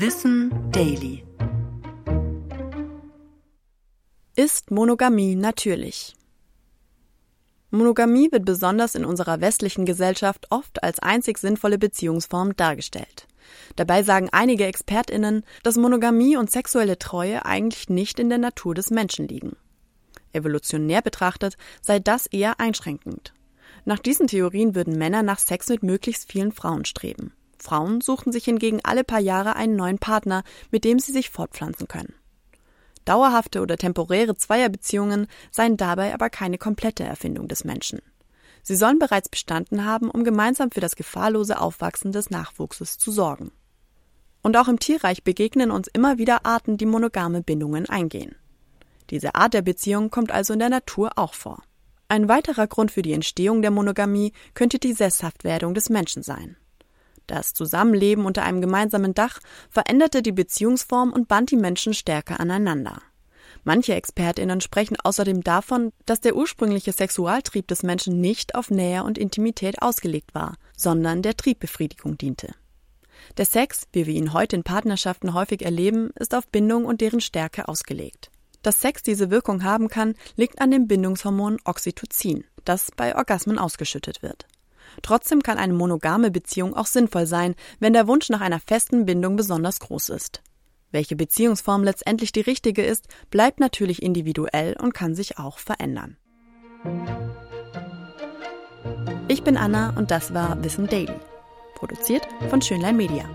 Wissen Daily. Ist Monogamie natürlich? Monogamie wird besonders in unserer westlichen Gesellschaft oft als einzig sinnvolle Beziehungsform dargestellt. Dabei sagen einige Expertinnen, dass Monogamie und sexuelle Treue eigentlich nicht in der Natur des Menschen liegen. Evolutionär betrachtet sei das eher einschränkend. Nach diesen Theorien würden Männer nach Sex mit möglichst vielen Frauen streben. Frauen suchten sich hingegen alle paar Jahre einen neuen Partner, mit dem sie sich fortpflanzen können. Dauerhafte oder temporäre Zweierbeziehungen seien dabei aber keine komplette Erfindung des Menschen. Sie sollen bereits bestanden haben, um gemeinsam für das gefahrlose Aufwachsen des Nachwuchses zu sorgen. Und auch im Tierreich begegnen uns immer wieder Arten, die monogame Bindungen eingehen. Diese Art der Beziehung kommt also in der Natur auch vor. Ein weiterer Grund für die Entstehung der Monogamie könnte die Sesshaftwerdung des Menschen sein. Das Zusammenleben unter einem gemeinsamen Dach veränderte die Beziehungsform und band die Menschen stärker aneinander. Manche Expertinnen sprechen außerdem davon, dass der ursprüngliche Sexualtrieb des Menschen nicht auf Nähe und Intimität ausgelegt war, sondern der Triebbefriedigung diente. Der Sex, wie wir ihn heute in Partnerschaften häufig erleben, ist auf Bindung und deren Stärke ausgelegt. Dass Sex diese Wirkung haben kann, liegt an dem Bindungshormon Oxytocin, das bei Orgasmen ausgeschüttet wird. Trotzdem kann eine monogame Beziehung auch sinnvoll sein, wenn der Wunsch nach einer festen Bindung besonders groß ist. Welche Beziehungsform letztendlich die richtige ist, bleibt natürlich individuell und kann sich auch verändern. Ich bin Anna und das war Wissen Daily. Produziert von Schönlein Media.